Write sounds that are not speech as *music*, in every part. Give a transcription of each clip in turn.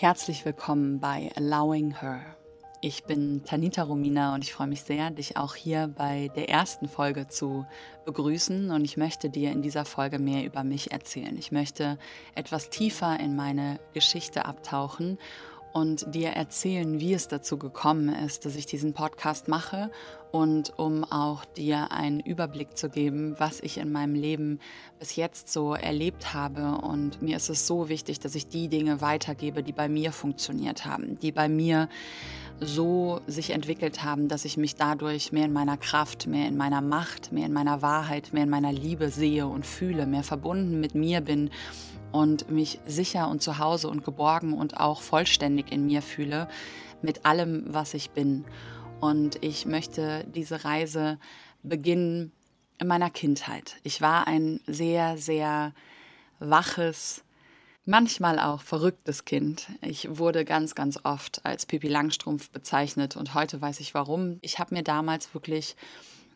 Herzlich willkommen bei Allowing Her. Ich bin Tanita Romina und ich freue mich sehr, dich auch hier bei der ersten Folge zu begrüßen. Und ich möchte dir in dieser Folge mehr über mich erzählen. Ich möchte etwas tiefer in meine Geschichte abtauchen und dir erzählen, wie es dazu gekommen ist, dass ich diesen Podcast mache und um auch dir einen Überblick zu geben, was ich in meinem Leben bis jetzt so erlebt habe. Und mir ist es so wichtig, dass ich die Dinge weitergebe, die bei mir funktioniert haben, die bei mir so sich entwickelt haben, dass ich mich dadurch mehr in meiner Kraft, mehr in meiner Macht, mehr in meiner Wahrheit, mehr in meiner Liebe sehe und fühle, mehr verbunden mit mir bin und mich sicher und zu Hause und geborgen und auch vollständig in mir fühle, mit allem, was ich bin. Und ich möchte diese Reise beginnen in meiner Kindheit. Ich war ein sehr, sehr waches, manchmal auch verrücktes Kind. Ich wurde ganz, ganz oft als Pipi Langstrumpf bezeichnet und heute weiß ich warum. Ich habe mir damals wirklich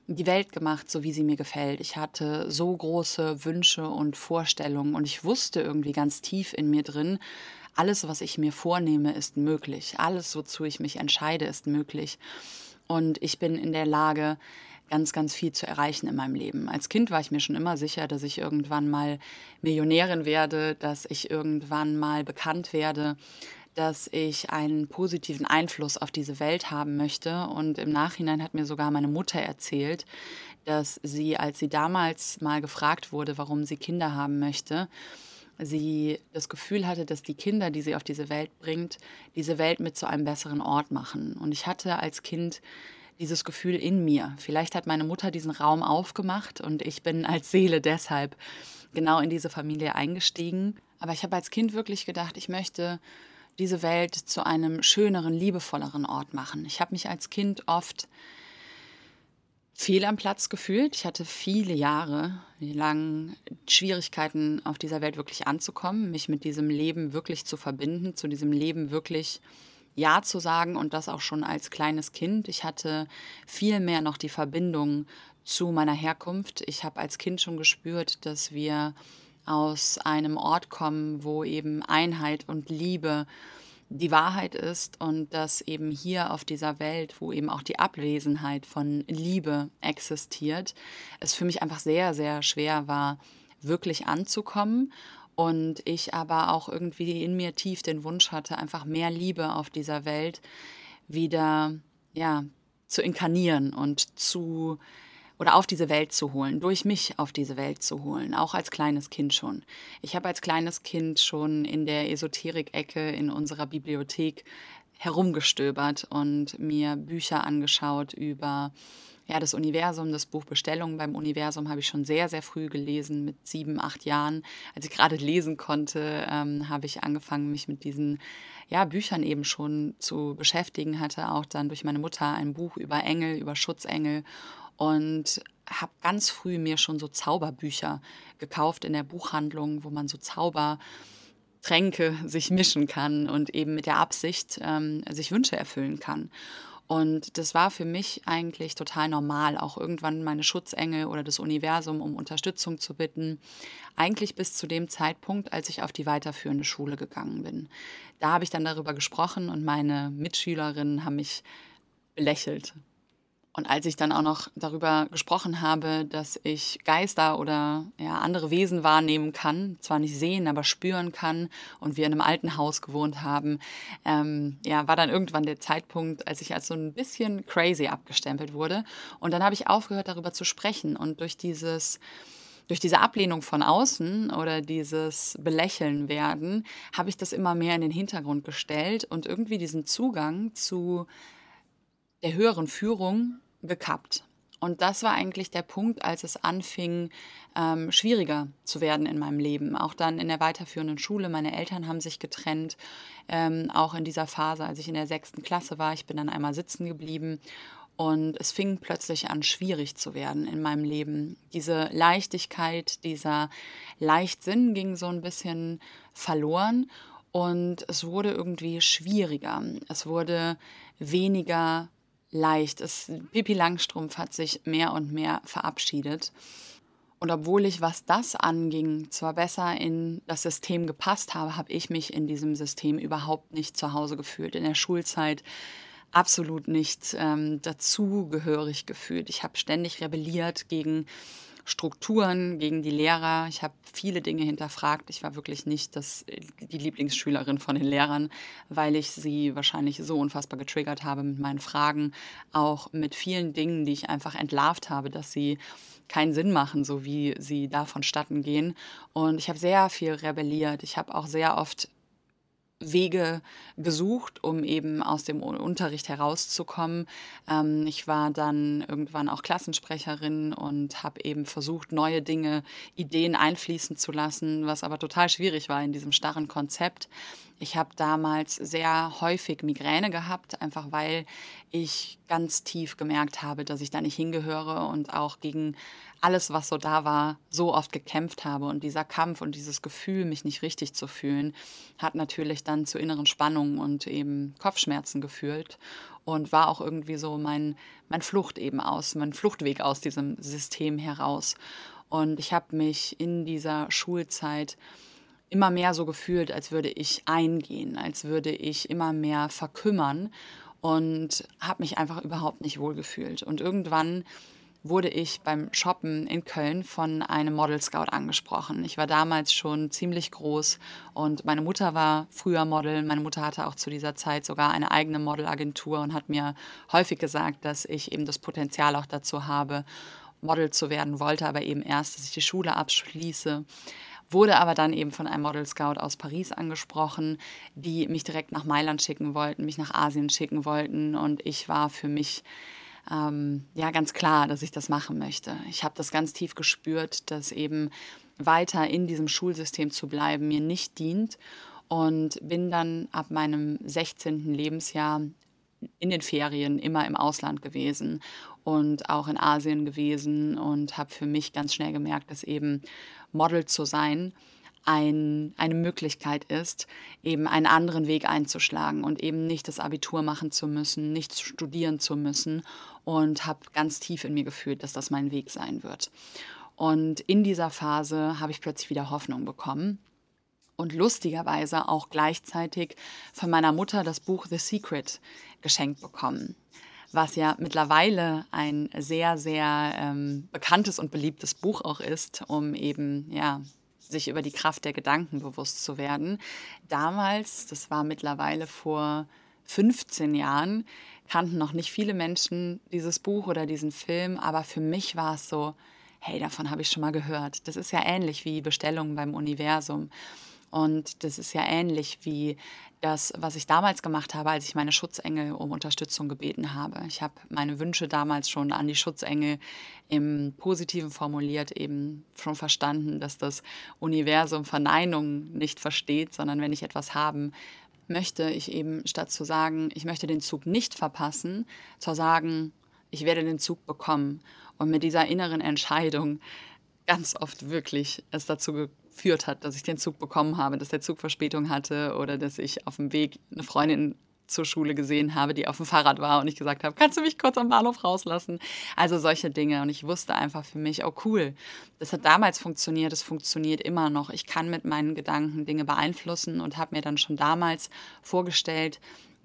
die Welt gemacht, so wie sie mir gefällt. Ich hatte so große Wünsche und Vorstellungen und ich wusste irgendwie ganz tief in mir drin, alles, was ich mir vornehme, ist möglich. Alles, wozu ich mich entscheide, ist möglich. Und ich bin in der Lage, ganz, ganz viel zu erreichen in meinem Leben. Als Kind war ich mir schon immer sicher, dass ich irgendwann mal Millionärin werde, dass ich irgendwann mal bekannt werde, dass ich einen positiven Einfluss auf diese Welt haben möchte. Und im Nachhinein hat mir sogar meine Mutter erzählt, dass sie, als sie damals mal gefragt wurde, warum sie Kinder haben möchte, sie das Gefühl hatte, dass die Kinder, die sie auf diese Welt bringt, diese Welt mit zu einem besseren Ort machen. Und ich hatte als Kind dieses Gefühl in mir. Vielleicht hat meine Mutter diesen Raum aufgemacht und ich bin als Seele deshalb genau in diese Familie eingestiegen. Aber ich habe als Kind wirklich gedacht, ich möchte diese Welt zu einem schöneren, liebevolleren Ort machen. Ich habe mich als Kind oft fehl am Platz gefühlt. Ich hatte viele Jahre lang Schwierigkeiten, auf dieser Welt wirklich anzukommen, mich mit diesem Leben wirklich zu verbinden, zu diesem Leben wirklich Ja zu sagen und das auch schon als kleines Kind. Ich hatte viel mehr noch die Verbindung zu meiner Herkunft. Ich habe als Kind schon gespürt, dass wir aus einem Ort kommen, wo eben Einheit und Liebe die Wahrheit ist und dass eben hier auf dieser Welt, wo eben auch die Abwesenheit von Liebe existiert, es für mich einfach sehr, sehr schwer war, wirklich anzukommen und ich aber auch irgendwie in mir tief den Wunsch hatte, einfach mehr Liebe auf dieser Welt wieder ja, zu inkarnieren und zu oder auf diese Welt zu holen, durch mich auf diese Welt zu holen, auch als kleines Kind schon. Ich habe als kleines Kind schon in der Esoterik-Ecke in unserer Bibliothek herumgestöbert und mir Bücher angeschaut über ja, das Universum, das Buch Bestellungen beim Universum habe ich schon sehr, sehr früh gelesen, mit sieben, acht Jahren. Als ich gerade lesen konnte, ähm, habe ich angefangen, mich mit diesen ja, Büchern eben schon zu beschäftigen, hatte auch dann durch meine Mutter ein Buch über Engel, über Schutzengel und habe ganz früh mir schon so Zauberbücher gekauft in der Buchhandlung, wo man so Zaubertränke *laughs* sich mischen kann und eben mit der Absicht ähm, sich Wünsche erfüllen kann. Und das war für mich eigentlich total normal, auch irgendwann meine Schutzengel oder das Universum um Unterstützung zu bitten. Eigentlich bis zu dem Zeitpunkt, als ich auf die weiterführende Schule gegangen bin. Da habe ich dann darüber gesprochen und meine Mitschülerinnen haben mich belächelt und als ich dann auch noch darüber gesprochen habe, dass ich Geister oder ja, andere Wesen wahrnehmen kann, zwar nicht sehen, aber spüren kann und wir in einem alten Haus gewohnt haben, ähm, ja, war dann irgendwann der Zeitpunkt, als ich als so ein bisschen crazy abgestempelt wurde. Und dann habe ich aufgehört, darüber zu sprechen. Und durch dieses durch diese Ablehnung von außen oder dieses Belächeln werden, habe ich das immer mehr in den Hintergrund gestellt und irgendwie diesen Zugang zu der höheren Führung gekappt. Und das war eigentlich der Punkt, als es anfing, ähm, schwieriger zu werden in meinem Leben. Auch dann in der weiterführenden Schule. Meine Eltern haben sich getrennt. Ähm, auch in dieser Phase, als ich in der sechsten Klasse war. Ich bin dann einmal sitzen geblieben. Und es fing plötzlich an, schwierig zu werden in meinem Leben. Diese Leichtigkeit, dieser Leichtsinn ging so ein bisschen verloren. Und es wurde irgendwie schwieriger. Es wurde weniger leicht. Es, Pippi Langstrumpf hat sich mehr und mehr verabschiedet. Und obwohl ich, was das anging, zwar besser in das System gepasst habe, habe ich mich in diesem System überhaupt nicht zu Hause gefühlt. In der Schulzeit absolut nicht ähm, dazugehörig gefühlt. Ich habe ständig rebelliert gegen Strukturen, gegen die Lehrer. Ich habe viele Dinge hinterfragt. Ich war wirklich nicht das, die Lieblingsschülerin von den Lehrern, weil ich sie wahrscheinlich so unfassbar getriggert habe mit meinen Fragen, auch mit vielen Dingen, die ich einfach entlarvt habe, dass sie keinen Sinn machen, so wie sie da vonstatten gehen. Und ich habe sehr viel rebelliert. Ich habe auch sehr oft Wege gesucht, um eben aus dem Unterricht herauszukommen. Ähm, ich war dann irgendwann auch Klassensprecherin und habe eben versucht, neue Dinge, Ideen einfließen zu lassen, was aber total schwierig war in diesem starren Konzept. Ich habe damals sehr häufig Migräne gehabt, einfach weil ich ganz tief gemerkt habe, dass ich da nicht hingehöre und auch gegen alles, was so da war, so oft gekämpft habe. Und dieser Kampf und dieses Gefühl, mich nicht richtig zu fühlen, hat natürlich dann zu inneren Spannungen und eben Kopfschmerzen geführt und war auch irgendwie so mein, mein Flucht eben aus, mein Fluchtweg aus diesem System heraus. Und ich habe mich in dieser Schulzeit immer mehr so gefühlt, als würde ich eingehen, als würde ich immer mehr verkümmern und habe mich einfach überhaupt nicht wohlgefühlt. Und irgendwann wurde ich beim Shoppen in Köln von einem Model Scout angesprochen. Ich war damals schon ziemlich groß und meine Mutter war früher Model. Meine Mutter hatte auch zu dieser Zeit sogar eine eigene Modelagentur und hat mir häufig gesagt, dass ich eben das Potenzial auch dazu habe, Model zu werden, wollte aber eben erst, dass ich die Schule abschließe wurde aber dann eben von einem Model Scout aus Paris angesprochen, die mich direkt nach Mailand schicken wollten, mich nach Asien schicken wollten und ich war für mich ähm, ja ganz klar, dass ich das machen möchte. Ich habe das ganz tief gespürt, dass eben weiter in diesem Schulsystem zu bleiben mir nicht dient und bin dann ab meinem 16. Lebensjahr in den Ferien immer im Ausland gewesen und auch in Asien gewesen und habe für mich ganz schnell gemerkt, dass eben Model zu sein ein, eine Möglichkeit ist, eben einen anderen Weg einzuschlagen und eben nicht das Abitur machen zu müssen, nicht studieren zu müssen und habe ganz tief in mir gefühlt, dass das mein Weg sein wird. Und in dieser Phase habe ich plötzlich wieder Hoffnung bekommen und lustigerweise auch gleichzeitig von meiner Mutter das Buch The Secret geschenkt bekommen was ja mittlerweile ein sehr, sehr ähm, bekanntes und beliebtes Buch auch ist, um eben, ja, sich über die Kraft der Gedanken bewusst zu werden. Damals, das war mittlerweile vor 15 Jahren, kannten noch nicht viele Menschen dieses Buch oder diesen Film, aber für mich war es so, hey, davon habe ich schon mal gehört. Das ist ja ähnlich wie Bestellungen beim Universum. Und das ist ja ähnlich wie das, was ich damals gemacht habe, als ich meine Schutzengel um Unterstützung gebeten habe. Ich habe meine Wünsche damals schon an die Schutzengel im Positiven formuliert, eben schon verstanden, dass das Universum Verneinung nicht versteht, sondern wenn ich etwas haben möchte, ich eben statt zu sagen, ich möchte den Zug nicht verpassen, zu sagen, ich werde den Zug bekommen. Und mit dieser inneren Entscheidung ganz oft wirklich es dazu geführt hat, dass ich den Zug bekommen habe, dass der Zug Verspätung hatte oder dass ich auf dem Weg eine Freundin zur Schule gesehen habe, die auf dem Fahrrad war und ich gesagt habe, kannst du mich kurz am Bahnhof rauslassen? Also solche Dinge. Und ich wusste einfach für mich, oh cool, das hat damals funktioniert, es funktioniert immer noch. Ich kann mit meinen Gedanken Dinge beeinflussen und habe mir dann schon damals vorgestellt,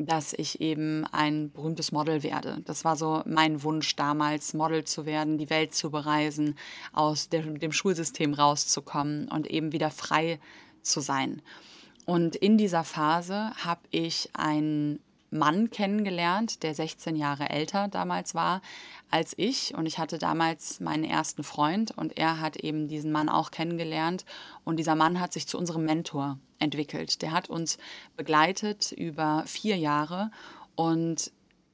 dass ich eben ein berühmtes Model werde. Das war so mein Wunsch damals, Model zu werden, die Welt zu bereisen, aus dem, dem Schulsystem rauszukommen und eben wieder frei zu sein. Und in dieser Phase habe ich einen Mann kennengelernt, der 16 Jahre älter damals war als ich. Und ich hatte damals meinen ersten Freund und er hat eben diesen Mann auch kennengelernt. Und dieser Mann hat sich zu unserem Mentor entwickelt. Der hat uns begleitet über vier Jahre und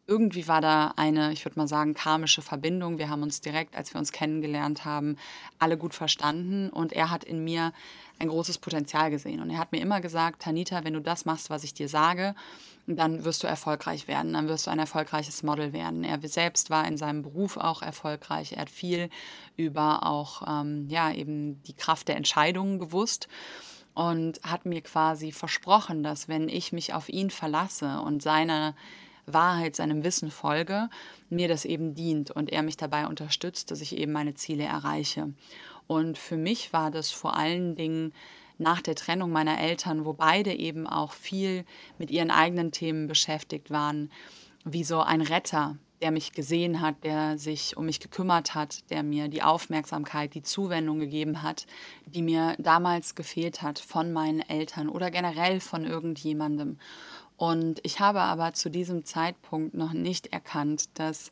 irgendwie war da eine, ich würde mal sagen, karmische Verbindung. Wir haben uns direkt, als wir uns kennengelernt haben, alle gut verstanden und er hat in mir ein großes Potenzial gesehen. Und er hat mir immer gesagt, Tanita, wenn du das machst, was ich dir sage, dann wirst du erfolgreich werden, dann wirst du ein erfolgreiches Model werden. Er selbst war in seinem Beruf auch erfolgreich. Er hat viel über auch ähm, ja eben die Kraft der Entscheidungen gewusst und hat mir quasi versprochen, dass wenn ich mich auf ihn verlasse und seiner Wahrheit, seinem Wissen folge, mir das eben dient und er mich dabei unterstützt, dass ich eben meine Ziele erreiche. Und für mich war das vor allen Dingen nach der Trennung meiner Eltern, wo beide eben auch viel mit ihren eigenen Themen beschäftigt waren, wie so ein Retter, der mich gesehen hat, der sich um mich gekümmert hat, der mir die Aufmerksamkeit, die Zuwendung gegeben hat, die mir damals gefehlt hat von meinen Eltern oder generell von irgendjemandem. Und ich habe aber zu diesem Zeitpunkt noch nicht erkannt, dass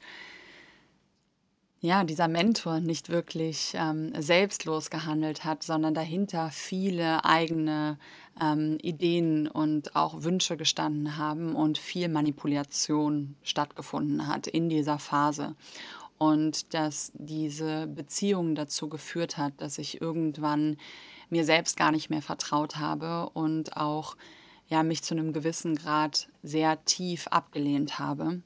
ja, dieser Mentor nicht wirklich ähm, selbstlos gehandelt hat, sondern dahinter viele eigene ähm, Ideen und auch Wünsche gestanden haben und viel Manipulation stattgefunden hat in dieser Phase. Und dass diese Beziehung dazu geführt hat, dass ich irgendwann mir selbst gar nicht mehr vertraut habe und auch ja, mich zu einem gewissen Grad sehr tief abgelehnt habe.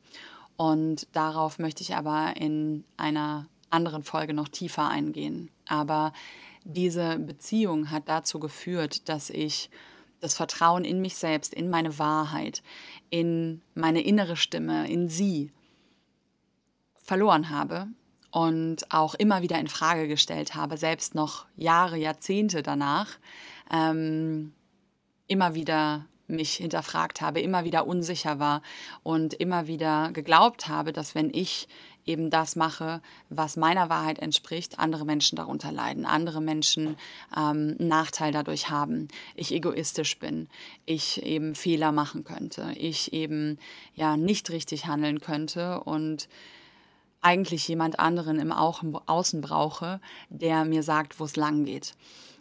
Und darauf möchte ich aber in einer anderen Folge noch tiefer eingehen. Aber diese Beziehung hat dazu geführt, dass ich das Vertrauen in mich selbst, in meine Wahrheit, in meine innere Stimme, in sie verloren habe und auch immer wieder in Frage gestellt habe, selbst noch Jahre, Jahrzehnte danach, ähm, immer wieder mich hinterfragt habe, immer wieder unsicher war und immer wieder geglaubt habe, dass wenn ich eben das mache, was meiner Wahrheit entspricht, andere Menschen darunter leiden, andere Menschen ähm, einen Nachteil dadurch haben, ich egoistisch bin, ich eben Fehler machen könnte, ich eben ja nicht richtig handeln könnte und eigentlich jemand anderen im Außen brauche, der mir sagt, wo es lang geht.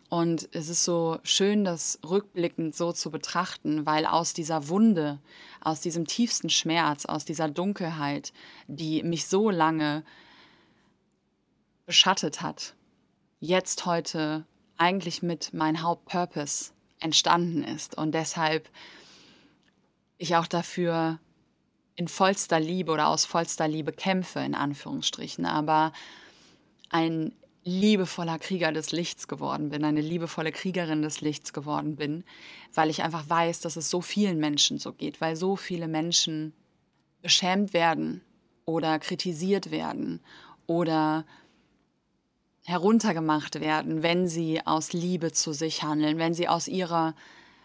Und es ist so schön, das rückblickend so zu betrachten, weil aus dieser Wunde, aus diesem tiefsten Schmerz, aus dieser Dunkelheit, die mich so lange beschattet hat, jetzt heute eigentlich mit mein Hauptpurpose entstanden ist. Und deshalb ich auch dafür in vollster Liebe oder aus vollster Liebe kämpfe, in Anführungsstrichen, aber ein liebevoller Krieger des Lichts geworden bin, eine liebevolle Kriegerin des Lichts geworden bin, weil ich einfach weiß, dass es so vielen Menschen so geht, weil so viele Menschen beschämt werden oder kritisiert werden oder heruntergemacht werden, wenn sie aus Liebe zu sich handeln, wenn sie aus ihrer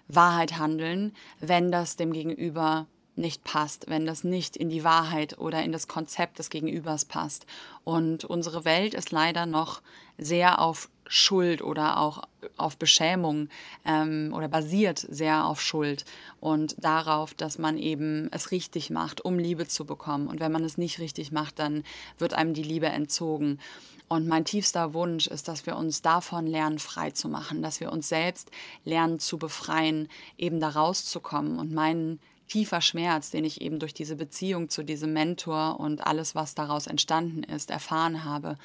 Wahrheit handeln, wenn das dem Gegenüber nicht passt, wenn das nicht in die Wahrheit oder in das Konzept des Gegenübers passt. Und unsere Welt ist leider noch sehr auf Schuld oder auch auf Beschämung ähm, oder basiert sehr auf Schuld und darauf, dass man eben es richtig macht, um Liebe zu bekommen. Und wenn man es nicht richtig macht, dann wird einem die Liebe entzogen. Und mein tiefster Wunsch ist, dass wir uns davon lernen, frei zu machen, dass wir uns selbst lernen zu befreien, eben da rauszukommen. Und mein tiefer Schmerz, den ich eben durch diese Beziehung zu diesem Mentor und alles, was daraus entstanden ist, erfahren habe,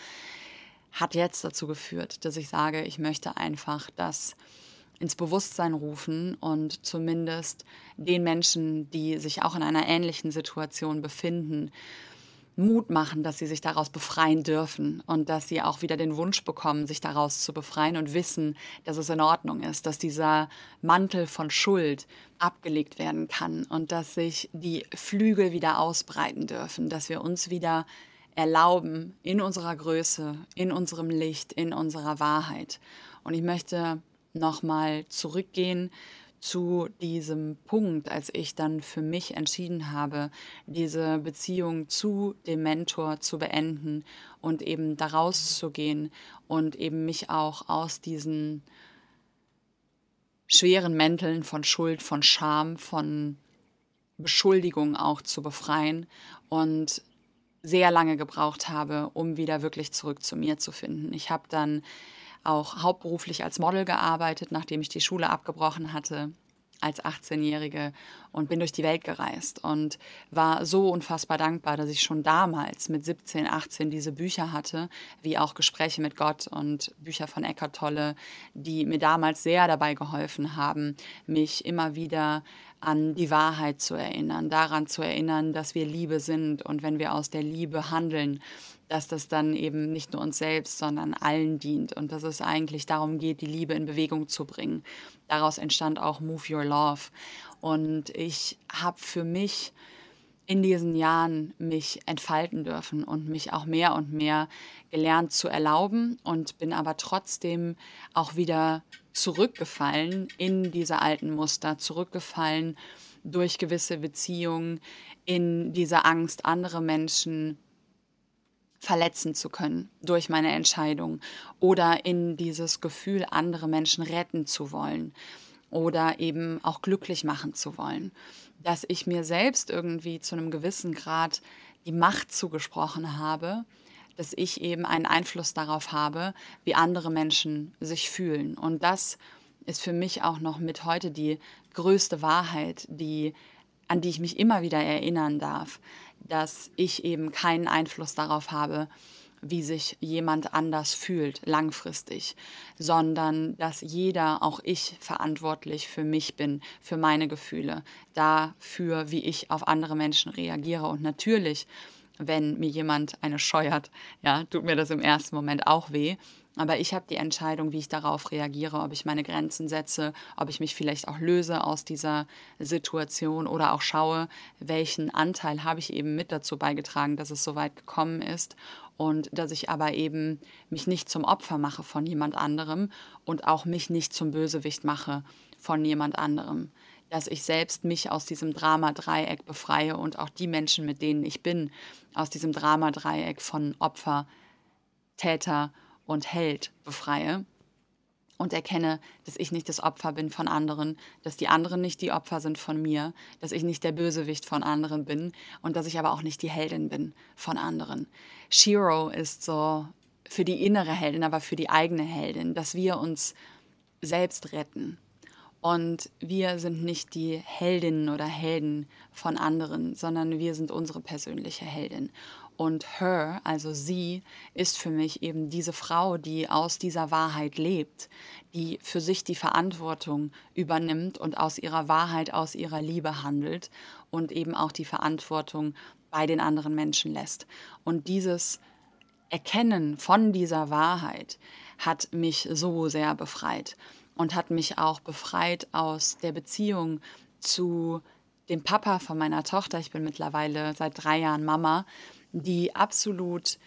hat jetzt dazu geführt, dass ich sage, ich möchte einfach das ins Bewusstsein rufen und zumindest den Menschen, die sich auch in einer ähnlichen Situation befinden, Mut machen, dass sie sich daraus befreien dürfen und dass sie auch wieder den Wunsch bekommen, sich daraus zu befreien und wissen, dass es in Ordnung ist, dass dieser Mantel von Schuld abgelegt werden kann und dass sich die Flügel wieder ausbreiten dürfen, dass wir uns wieder erlauben in unserer Größe, in unserem Licht, in unserer Wahrheit. Und ich möchte nochmal zurückgehen zu diesem Punkt, als ich dann für mich entschieden habe, diese Beziehung zu dem Mentor zu beenden und eben daraus zu gehen und eben mich auch aus diesen schweren Mänteln von Schuld, von Scham, von Beschuldigung auch zu befreien und sehr lange gebraucht habe, um wieder wirklich zurück zu mir zu finden. Ich habe dann auch hauptberuflich als Model gearbeitet, nachdem ich die Schule abgebrochen hatte als 18-Jährige und bin durch die Welt gereist und war so unfassbar dankbar, dass ich schon damals mit 17, 18 diese Bücher hatte, wie auch Gespräche mit Gott und Bücher von Eckhart Tolle, die mir damals sehr dabei geholfen haben, mich immer wieder an die Wahrheit zu erinnern, daran zu erinnern, dass wir Liebe sind und wenn wir aus der Liebe handeln, dass das dann eben nicht nur uns selbst, sondern allen dient und dass es eigentlich darum geht, die Liebe in Bewegung zu bringen. Daraus entstand auch Move Your Love. Und ich habe für mich in diesen Jahren mich entfalten dürfen und mich auch mehr und mehr gelernt zu erlauben und bin aber trotzdem auch wieder zurückgefallen in diese alten Muster, zurückgefallen durch gewisse Beziehungen, in diese Angst, andere Menschen verletzen zu können durch meine Entscheidung oder in dieses Gefühl, andere Menschen retten zu wollen oder eben auch glücklich machen zu wollen dass ich mir selbst irgendwie zu einem gewissen Grad die Macht zugesprochen habe, dass ich eben einen Einfluss darauf habe, wie andere Menschen sich fühlen. Und das ist für mich auch noch mit heute die größte Wahrheit, die, an die ich mich immer wieder erinnern darf, dass ich eben keinen Einfluss darauf habe, wie sich jemand anders fühlt langfristig, sondern dass jeder, auch ich, verantwortlich für mich bin, für meine Gefühle, dafür, wie ich auf andere Menschen reagiere. Und natürlich, wenn mir jemand eine scheuert, ja, tut mir das im ersten Moment auch weh. Aber ich habe die Entscheidung, wie ich darauf reagiere, ob ich meine Grenzen setze, ob ich mich vielleicht auch löse aus dieser Situation oder auch schaue, welchen Anteil habe ich eben mit dazu beigetragen, dass es so weit gekommen ist und dass ich aber eben mich nicht zum Opfer mache von jemand anderem und auch mich nicht zum Bösewicht mache von jemand anderem. Dass ich selbst mich aus diesem Drama-Dreieck befreie und auch die Menschen, mit denen ich bin, aus diesem Drama-Dreieck von Opfer, Täter und Held befreie und erkenne, dass ich nicht das Opfer bin von anderen, dass die anderen nicht die Opfer sind von mir, dass ich nicht der Bösewicht von anderen bin und dass ich aber auch nicht die Heldin bin von anderen. Shiro ist so für die innere Heldin, aber für die eigene Heldin, dass wir uns selbst retten. Und wir sind nicht die Heldinnen oder Helden von anderen, sondern wir sind unsere persönliche Heldin. Und her, also sie, ist für mich eben diese Frau, die aus dieser Wahrheit lebt, die für sich die Verantwortung übernimmt und aus ihrer Wahrheit, aus ihrer Liebe handelt und eben auch die Verantwortung bei den anderen Menschen lässt. Und dieses Erkennen von dieser Wahrheit hat mich so sehr befreit und hat mich auch befreit aus der Beziehung zu dem Papa von meiner Tochter. Ich bin mittlerweile seit drei Jahren Mama die absolut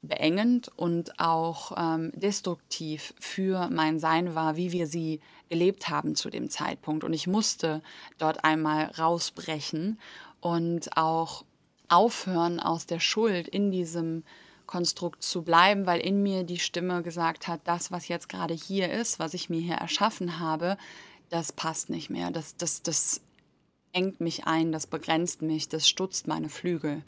beengend und auch ähm, destruktiv für mein Sein war, wie wir sie gelebt haben zu dem Zeitpunkt. Und ich musste dort einmal rausbrechen und auch aufhören, aus der Schuld in diesem Konstrukt zu bleiben, weil in mir die Stimme gesagt hat, das, was jetzt gerade hier ist, was ich mir hier erschaffen habe, das passt nicht mehr. Das, das, das engt mich ein, das begrenzt mich, das stutzt meine Flügel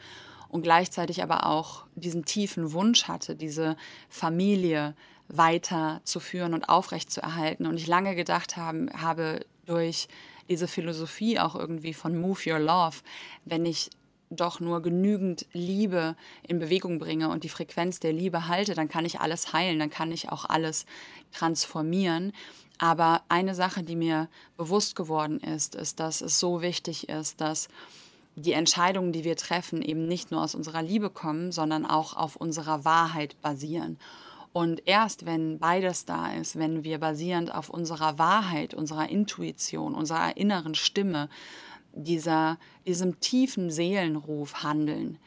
und gleichzeitig aber auch diesen tiefen Wunsch hatte, diese Familie weiter zu führen und aufrecht zu erhalten. Und ich lange gedacht haben, habe durch diese Philosophie auch irgendwie von Move Your Love, wenn ich doch nur genügend Liebe in Bewegung bringe und die Frequenz der Liebe halte, dann kann ich alles heilen, dann kann ich auch alles transformieren. Aber eine Sache, die mir bewusst geworden ist, ist, dass es so wichtig ist, dass die Entscheidungen, die wir treffen, eben nicht nur aus unserer Liebe kommen, sondern auch auf unserer Wahrheit basieren. Und erst wenn beides da ist, wenn wir basierend auf unserer Wahrheit, unserer Intuition, unserer inneren Stimme, dieser, diesem tiefen Seelenruf handeln,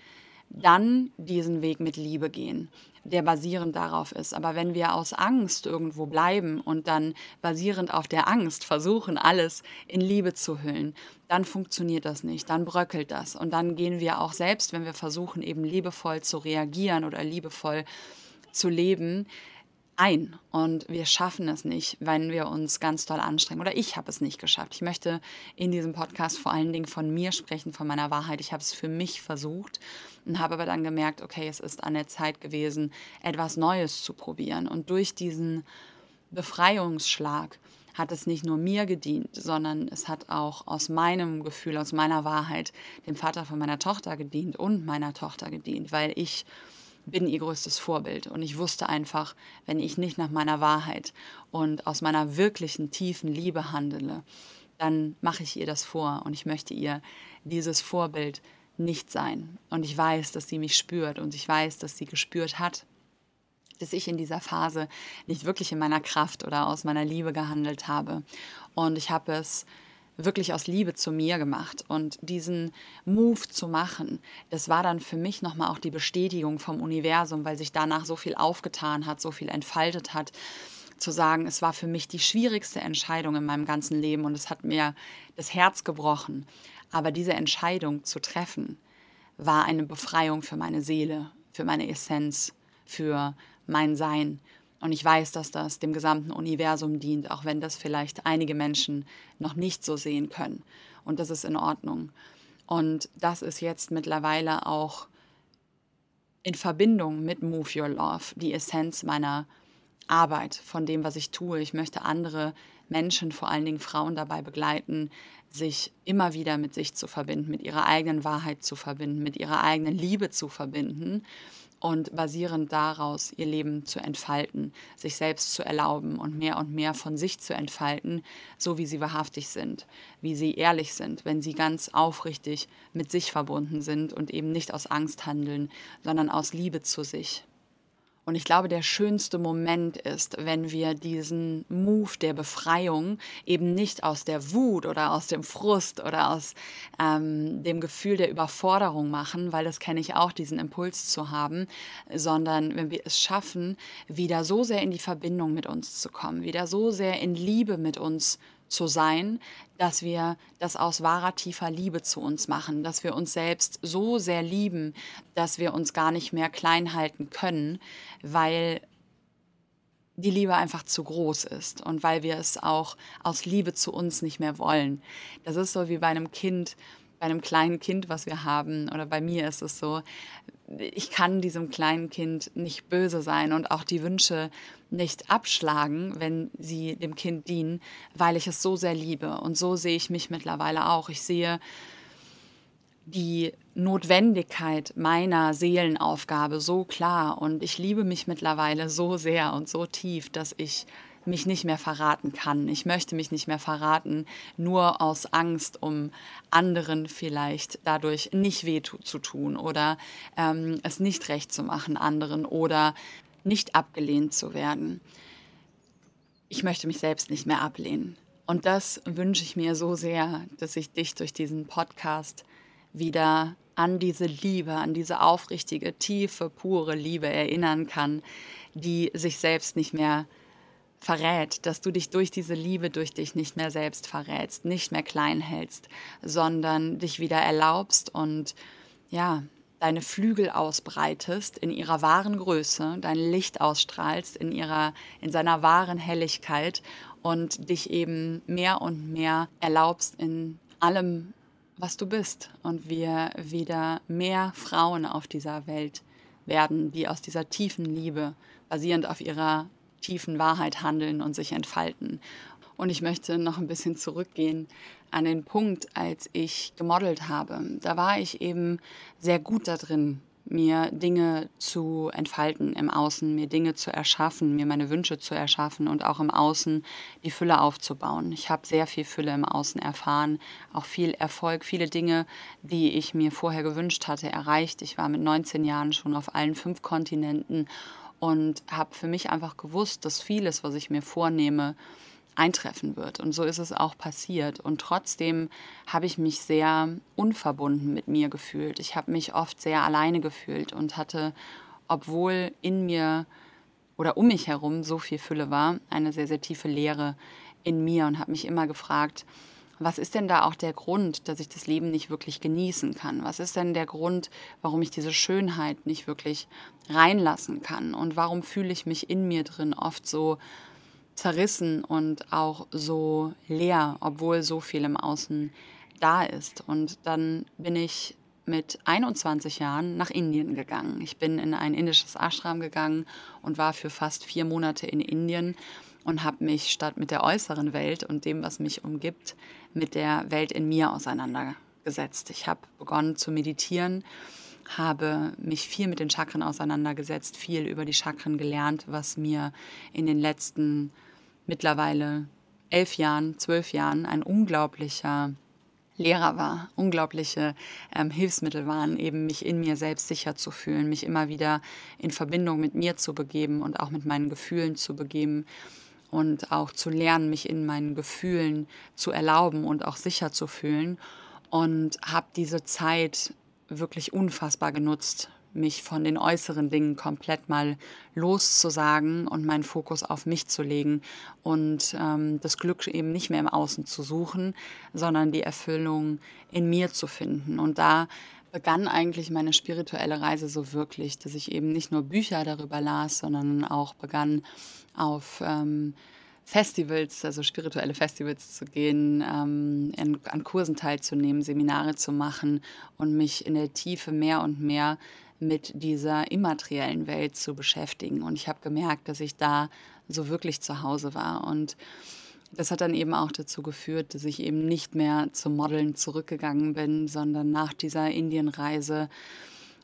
dann diesen Weg mit Liebe gehen der basierend darauf ist. Aber wenn wir aus Angst irgendwo bleiben und dann basierend auf der Angst versuchen, alles in Liebe zu hüllen, dann funktioniert das nicht, dann bröckelt das. Und dann gehen wir auch selbst, wenn wir versuchen, eben liebevoll zu reagieren oder liebevoll zu leben, ein und wir schaffen es nicht, wenn wir uns ganz doll anstrengen. Oder ich habe es nicht geschafft. Ich möchte in diesem Podcast vor allen Dingen von mir sprechen, von meiner Wahrheit. Ich habe es für mich versucht und habe aber dann gemerkt, okay, es ist an der Zeit gewesen, etwas Neues zu probieren. Und durch diesen Befreiungsschlag hat es nicht nur mir gedient, sondern es hat auch aus meinem Gefühl, aus meiner Wahrheit dem Vater von meiner Tochter gedient und meiner Tochter gedient, weil ich bin ihr größtes Vorbild. Und ich wusste einfach, wenn ich nicht nach meiner Wahrheit und aus meiner wirklichen tiefen Liebe handele, dann mache ich ihr das vor und ich möchte ihr dieses Vorbild nicht sein. Und ich weiß, dass sie mich spürt und ich weiß, dass sie gespürt hat, dass ich in dieser Phase nicht wirklich in meiner Kraft oder aus meiner Liebe gehandelt habe. Und ich habe es wirklich aus Liebe zu mir gemacht. Und diesen Move zu machen, das war dann für mich nochmal auch die Bestätigung vom Universum, weil sich danach so viel aufgetan hat, so viel entfaltet hat, zu sagen, es war für mich die schwierigste Entscheidung in meinem ganzen Leben und es hat mir das Herz gebrochen. Aber diese Entscheidung zu treffen, war eine Befreiung für meine Seele, für meine Essenz, für mein Sein. Und ich weiß, dass das dem gesamten Universum dient, auch wenn das vielleicht einige Menschen noch nicht so sehen können. Und das ist in Ordnung. Und das ist jetzt mittlerweile auch in Verbindung mit Move Your Love die Essenz meiner Arbeit, von dem, was ich tue. Ich möchte andere Menschen, vor allen Dingen Frauen, dabei begleiten, sich immer wieder mit sich zu verbinden, mit ihrer eigenen Wahrheit zu verbinden, mit ihrer eigenen Liebe zu verbinden und basierend daraus ihr Leben zu entfalten, sich selbst zu erlauben und mehr und mehr von sich zu entfalten, so wie sie wahrhaftig sind, wie sie ehrlich sind, wenn sie ganz aufrichtig mit sich verbunden sind und eben nicht aus Angst handeln, sondern aus Liebe zu sich. Und ich glaube, der schönste Moment ist, wenn wir diesen Move der Befreiung eben nicht aus der Wut oder aus dem Frust oder aus ähm, dem Gefühl der Überforderung machen, weil das kenne ich auch, diesen Impuls zu haben, sondern wenn wir es schaffen, wieder so sehr in die Verbindung mit uns zu kommen, wieder so sehr in Liebe mit uns zu sein, dass wir das aus wahrer tiefer Liebe zu uns machen, dass wir uns selbst so sehr lieben, dass wir uns gar nicht mehr klein halten können, weil die Liebe einfach zu groß ist und weil wir es auch aus Liebe zu uns nicht mehr wollen. Das ist so wie bei einem Kind, bei einem kleinen Kind, was wir haben, oder bei mir ist es so, ich kann diesem kleinen Kind nicht böse sein und auch die Wünsche nicht abschlagen, wenn sie dem Kind dienen, weil ich es so sehr liebe. Und so sehe ich mich mittlerweile auch. Ich sehe die Notwendigkeit meiner Seelenaufgabe so klar und ich liebe mich mittlerweile so sehr und so tief, dass ich mich nicht mehr verraten kann. Ich möchte mich nicht mehr verraten, nur aus Angst, um anderen vielleicht dadurch nicht weh zu tun oder ähm, es nicht recht zu machen anderen oder nicht abgelehnt zu werden. Ich möchte mich selbst nicht mehr ablehnen. Und das wünsche ich mir so sehr, dass ich dich durch diesen Podcast wieder an diese Liebe, an diese aufrichtige, tiefe, pure Liebe erinnern kann, die sich selbst nicht mehr verrät, dass du dich durch diese Liebe durch dich nicht mehr selbst verrätst, nicht mehr klein hältst, sondern dich wieder erlaubst und ja, deine Flügel ausbreitest in ihrer wahren Größe, dein Licht ausstrahlst in ihrer in seiner wahren Helligkeit und dich eben mehr und mehr erlaubst in allem was du bist und wir wieder mehr Frauen auf dieser Welt werden, die aus dieser tiefen Liebe basierend auf ihrer tiefen Wahrheit handeln und sich entfalten. Und ich möchte noch ein bisschen zurückgehen an den Punkt, als ich gemodelt habe. Da war ich eben sehr gut da drin, mir Dinge zu entfalten im Außen, mir Dinge zu erschaffen, mir meine Wünsche zu erschaffen und auch im Außen die Fülle aufzubauen. Ich habe sehr viel Fülle im Außen erfahren, auch viel Erfolg, viele Dinge, die ich mir vorher gewünscht hatte, erreicht. Ich war mit 19 Jahren schon auf allen fünf Kontinenten und habe für mich einfach gewusst, dass vieles, was ich mir vornehme, eintreffen wird. Und so ist es auch passiert. Und trotzdem habe ich mich sehr unverbunden mit mir gefühlt. Ich habe mich oft sehr alleine gefühlt und hatte, obwohl in mir oder um mich herum so viel Fülle war, eine sehr, sehr tiefe Leere in mir und habe mich immer gefragt, was ist denn da auch der Grund, dass ich das Leben nicht wirklich genießen kann? Was ist denn der Grund, warum ich diese Schönheit nicht wirklich reinlassen kann? Und warum fühle ich mich in mir drin oft so zerrissen und auch so leer, obwohl so viel im Außen da ist? Und dann bin ich mit 21 Jahren nach Indien gegangen. Ich bin in ein indisches Ashram gegangen und war für fast vier Monate in Indien und habe mich statt mit der äußeren Welt und dem, was mich umgibt, mit der Welt in mir auseinandergesetzt. Ich habe begonnen zu meditieren, habe mich viel mit den Chakren auseinandergesetzt, viel über die Chakren gelernt, was mir in den letzten mittlerweile elf Jahren, zwölf Jahren ein unglaublicher Lehrer war, unglaubliche ähm, Hilfsmittel waren, eben mich in mir selbst sicher zu fühlen, mich immer wieder in Verbindung mit mir zu begeben und auch mit meinen Gefühlen zu begeben und auch zu lernen, mich in meinen Gefühlen zu erlauben und auch sicher zu fühlen. Und habe diese Zeit wirklich unfassbar genutzt, mich von den äußeren Dingen komplett mal loszusagen und meinen Fokus auf mich zu legen und ähm, das Glück eben nicht mehr im Außen zu suchen, sondern die Erfüllung in mir zu finden. Und da begann eigentlich meine spirituelle Reise so wirklich, dass ich eben nicht nur Bücher darüber las, sondern auch begann auf ähm, Festivals, also spirituelle Festivals zu gehen, ähm, in, an Kursen teilzunehmen, Seminare zu machen und mich in der Tiefe mehr und mehr mit dieser immateriellen Welt zu beschäftigen. Und ich habe gemerkt, dass ich da so wirklich zu Hause war. Und das hat dann eben auch dazu geführt, dass ich eben nicht mehr zum Modeln zurückgegangen bin, sondern nach dieser Indienreise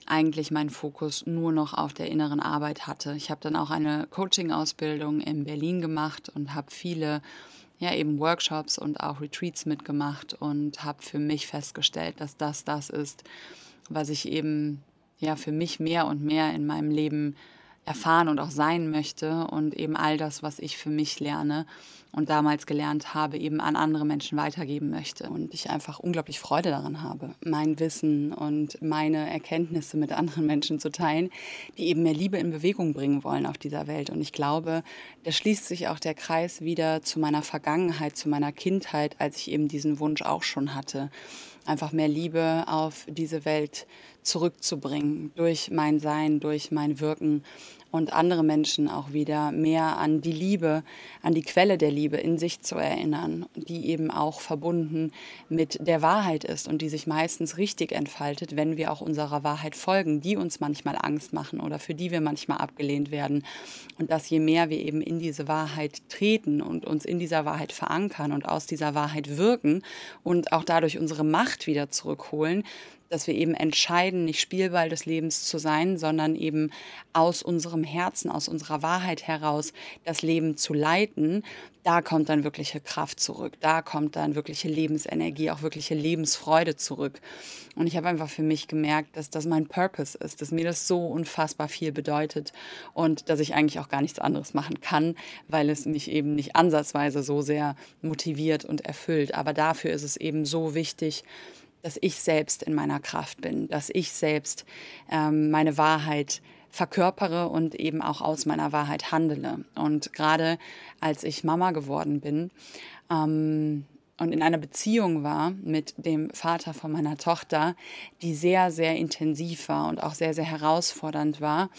eigentlich meinen Fokus nur noch auf der inneren Arbeit hatte. Ich habe dann auch eine Coaching-Ausbildung in Berlin gemacht und habe viele ja eben Workshops und auch Retreats mitgemacht und habe für mich festgestellt, dass das das ist, was ich eben ja für mich mehr und mehr in meinem Leben erfahren und auch sein möchte und eben all das, was ich für mich lerne und damals gelernt habe, eben an andere Menschen weitergeben möchte. Und ich einfach unglaublich Freude daran habe, mein Wissen und meine Erkenntnisse mit anderen Menschen zu teilen, die eben mehr Liebe in Bewegung bringen wollen auf dieser Welt. Und ich glaube, da schließt sich auch der Kreis wieder zu meiner Vergangenheit, zu meiner Kindheit, als ich eben diesen Wunsch auch schon hatte einfach mehr Liebe auf diese Welt zurückzubringen durch mein Sein, durch mein Wirken und andere Menschen auch wieder mehr an die Liebe, an die Quelle der Liebe in sich zu erinnern, die eben auch verbunden mit der Wahrheit ist und die sich meistens richtig entfaltet, wenn wir auch unserer Wahrheit folgen, die uns manchmal Angst machen oder für die wir manchmal abgelehnt werden. Und dass je mehr wir eben in diese Wahrheit treten und uns in dieser Wahrheit verankern und aus dieser Wahrheit wirken und auch dadurch unsere Macht wieder zurückholen, dass wir eben entscheiden, nicht Spielball des Lebens zu sein, sondern eben aus unserem Herzen, aus unserer Wahrheit heraus das Leben zu leiten, da kommt dann wirkliche Kraft zurück, da kommt dann wirkliche Lebensenergie, auch wirkliche Lebensfreude zurück. Und ich habe einfach für mich gemerkt, dass das mein Purpose ist, dass mir das so unfassbar viel bedeutet und dass ich eigentlich auch gar nichts anderes machen kann, weil es mich eben nicht ansatzweise so sehr motiviert und erfüllt. Aber dafür ist es eben so wichtig, dass ich selbst in meiner Kraft bin, dass ich selbst ähm, meine Wahrheit verkörpere und eben auch aus meiner Wahrheit handele. Und gerade als ich Mama geworden bin ähm, und in einer Beziehung war mit dem Vater von meiner Tochter, die sehr, sehr intensiv war und auch sehr, sehr herausfordernd war,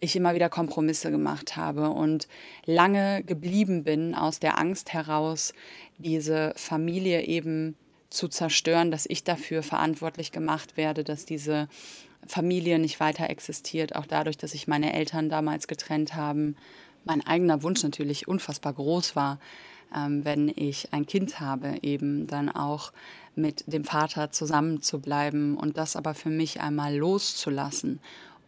ich immer wieder Kompromisse gemacht habe und lange geblieben bin aus der Angst heraus, diese Familie eben zu zerstören, dass ich dafür verantwortlich gemacht werde, dass diese Familie nicht weiter existiert, auch dadurch, dass sich meine Eltern damals getrennt haben. Mein eigener Wunsch natürlich unfassbar groß war, ähm, wenn ich ein Kind habe, eben dann auch mit dem Vater zusammenzubleiben und das aber für mich einmal loszulassen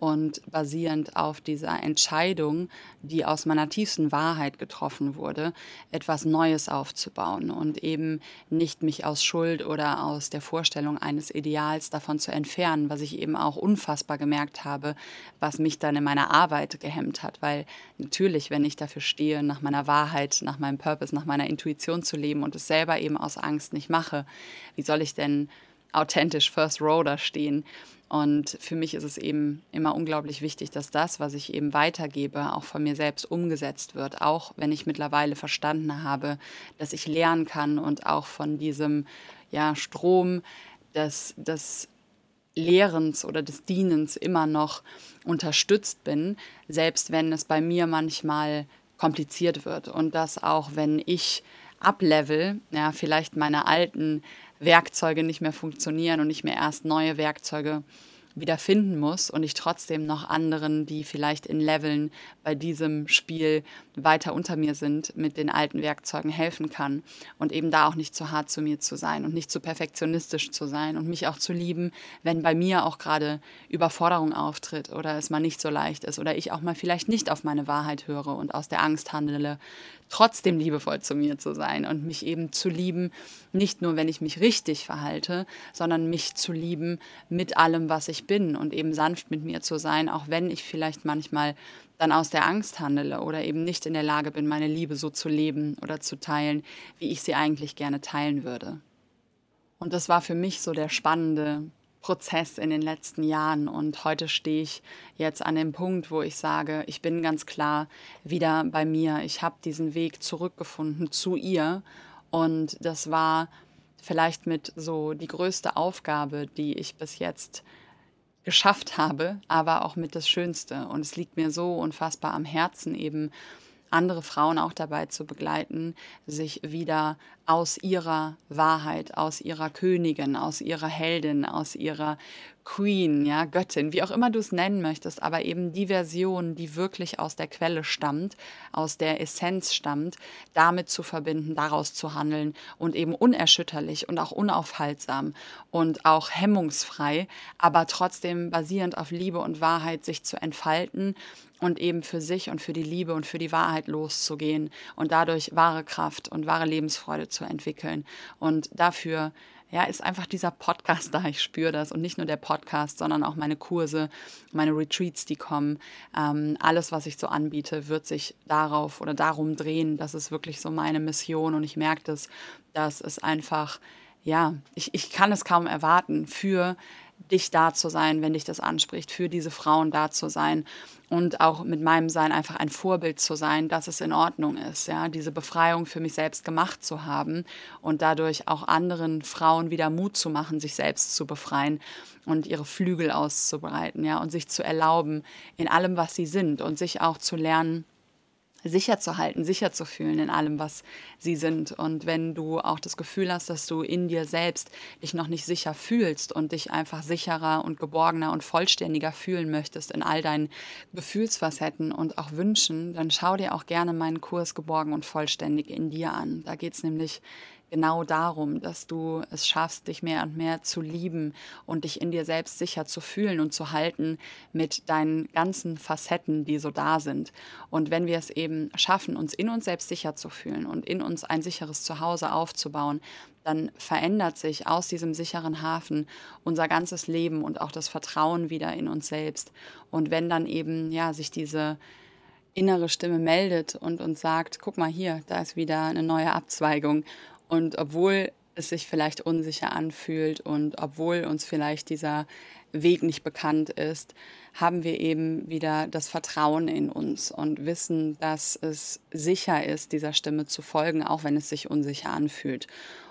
und basierend auf dieser Entscheidung, die aus meiner tiefsten Wahrheit getroffen wurde, etwas Neues aufzubauen und eben nicht mich aus Schuld oder aus der Vorstellung eines Ideals davon zu entfernen, was ich eben auch unfassbar gemerkt habe, was mich dann in meiner Arbeit gehemmt hat, weil natürlich, wenn ich dafür stehe, nach meiner Wahrheit, nach meinem Purpose, nach meiner Intuition zu leben und es selber eben aus Angst nicht mache, wie soll ich denn authentisch First Row da stehen? Und für mich ist es eben immer unglaublich wichtig, dass das, was ich eben weitergebe, auch von mir selbst umgesetzt wird. Auch wenn ich mittlerweile verstanden habe, dass ich lernen kann und auch von diesem ja, Strom des, des Lehrens oder des Dienens immer noch unterstützt bin, selbst wenn es bei mir manchmal kompliziert wird. Und dass auch wenn ich ablevel, ja, vielleicht meine alten Werkzeuge nicht mehr funktionieren und ich mir erst neue Werkzeuge wieder finden muss und ich trotzdem noch anderen, die vielleicht in Leveln bei diesem Spiel weiter unter mir sind, mit den alten Werkzeugen helfen kann und eben da auch nicht zu hart zu mir zu sein und nicht zu perfektionistisch zu sein und mich auch zu lieben, wenn bei mir auch gerade Überforderung auftritt oder es mal nicht so leicht ist oder ich auch mal vielleicht nicht auf meine Wahrheit höre und aus der Angst handele, trotzdem liebevoll zu mir zu sein und mich eben zu lieben, nicht nur, wenn ich mich richtig verhalte, sondern mich zu lieben mit allem, was ich bin und eben sanft mit mir zu sein, auch wenn ich vielleicht manchmal dann aus der Angst handele oder eben nicht in der Lage bin, meine Liebe so zu leben oder zu teilen, wie ich sie eigentlich gerne teilen würde. Und das war für mich so der spannende Prozess in den letzten Jahren. Und heute stehe ich jetzt an dem Punkt, wo ich sage, ich bin ganz klar wieder bei mir. Ich habe diesen Weg zurückgefunden zu ihr. Und das war vielleicht mit so die größte Aufgabe, die ich bis jetzt geschafft habe, aber auch mit das Schönste. Und es liegt mir so unfassbar am Herzen, eben andere Frauen auch dabei zu begleiten, sich wieder aus ihrer Wahrheit, aus ihrer Königin, aus ihrer Heldin, aus ihrer Queen, ja, Göttin, wie auch immer du es nennen möchtest, aber eben die Version, die wirklich aus der Quelle stammt, aus der Essenz stammt, damit zu verbinden, daraus zu handeln und eben unerschütterlich und auch unaufhaltsam und auch hemmungsfrei, aber trotzdem basierend auf Liebe und Wahrheit sich zu entfalten und eben für sich und für die Liebe und für die Wahrheit loszugehen und dadurch wahre Kraft und wahre Lebensfreude zu entwickeln. Und dafür ja, ist einfach dieser Podcast *laughs* da. Ich spüre das. Und nicht nur der Podcast, sondern auch meine Kurse, meine Retreats, die kommen. Ähm, alles, was ich so anbiete, wird sich darauf oder darum drehen. Das ist wirklich so meine Mission. Und ich merke das, dass es einfach, ja, ich, ich kann es kaum erwarten, für dich da zu sein, wenn dich das anspricht, für diese Frauen da zu sein und auch mit meinem Sein einfach ein Vorbild zu sein, dass es in Ordnung ist, ja, diese Befreiung für mich selbst gemacht zu haben und dadurch auch anderen Frauen wieder Mut zu machen, sich selbst zu befreien und ihre Flügel auszubreiten, ja, und sich zu erlauben in allem, was sie sind und sich auch zu lernen, sicher zu halten, sicher zu fühlen in allem, was sie sind. Und wenn du auch das Gefühl hast, dass du in dir selbst dich noch nicht sicher fühlst und dich einfach sicherer und geborgener und vollständiger fühlen möchtest in all deinen Gefühlsfacetten und auch Wünschen, dann schau dir auch gerne meinen Kurs Geborgen und Vollständig in dir an. Da geht es nämlich genau darum, dass du es schaffst, dich mehr und mehr zu lieben und dich in dir selbst sicher zu fühlen und zu halten mit deinen ganzen Facetten, die so da sind. Und wenn wir es eben schaffen, uns in uns selbst sicher zu fühlen und in uns ein sicheres Zuhause aufzubauen, dann verändert sich aus diesem sicheren Hafen unser ganzes Leben und auch das Vertrauen wieder in uns selbst. Und wenn dann eben ja sich diese innere Stimme meldet und uns sagt, guck mal hier, da ist wieder eine neue Abzweigung und obwohl es sich vielleicht unsicher anfühlt und obwohl uns vielleicht dieser Weg nicht bekannt ist, haben wir eben wieder das Vertrauen in uns und wissen, dass es sicher ist, dieser Stimme zu folgen, auch wenn es sich unsicher anfühlt.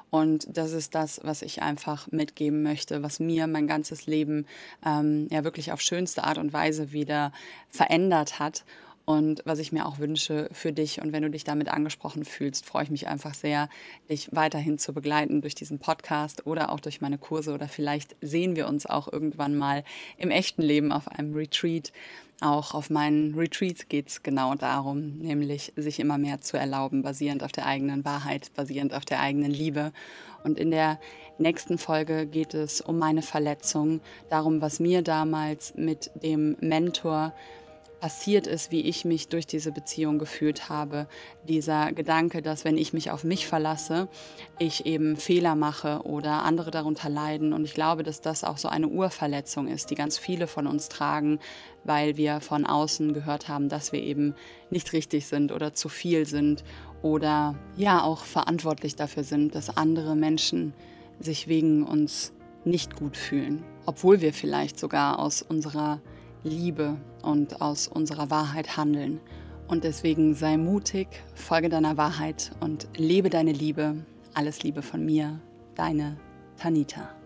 Und das ist das, was ich einfach mitgeben möchte, was mir mein ganzes Leben ähm, ja wirklich auf schönste Art und Weise wieder verändert hat und was ich mir auch wünsche für dich. Und wenn du dich damit angesprochen fühlst, freue ich mich einfach sehr, dich weiterhin zu begleiten durch diesen Podcast oder auch durch meine Kurse. Oder vielleicht sehen wir uns auch irgendwann mal im echten Leben auf einem Retreat. Auch auf meinen Retreats geht es genau darum, nämlich sich immer mehr zu erlauben, basierend auf der eigenen Wahrheit, basierend auf der eigenen Liebe. Und in der nächsten Folge geht es um meine Verletzung, darum, was mir damals mit dem Mentor passiert ist, wie ich mich durch diese Beziehung gefühlt habe. Dieser Gedanke, dass wenn ich mich auf mich verlasse, ich eben Fehler mache oder andere darunter leiden. Und ich glaube, dass das auch so eine Urverletzung ist, die ganz viele von uns tragen, weil wir von außen gehört haben, dass wir eben nicht richtig sind oder zu viel sind oder ja auch verantwortlich dafür sind, dass andere Menschen sich wegen uns nicht gut fühlen, obwohl wir vielleicht sogar aus unserer Liebe und aus unserer Wahrheit handeln. Und deswegen sei mutig, folge deiner Wahrheit und lebe deine Liebe. Alles Liebe von mir, deine Tanita.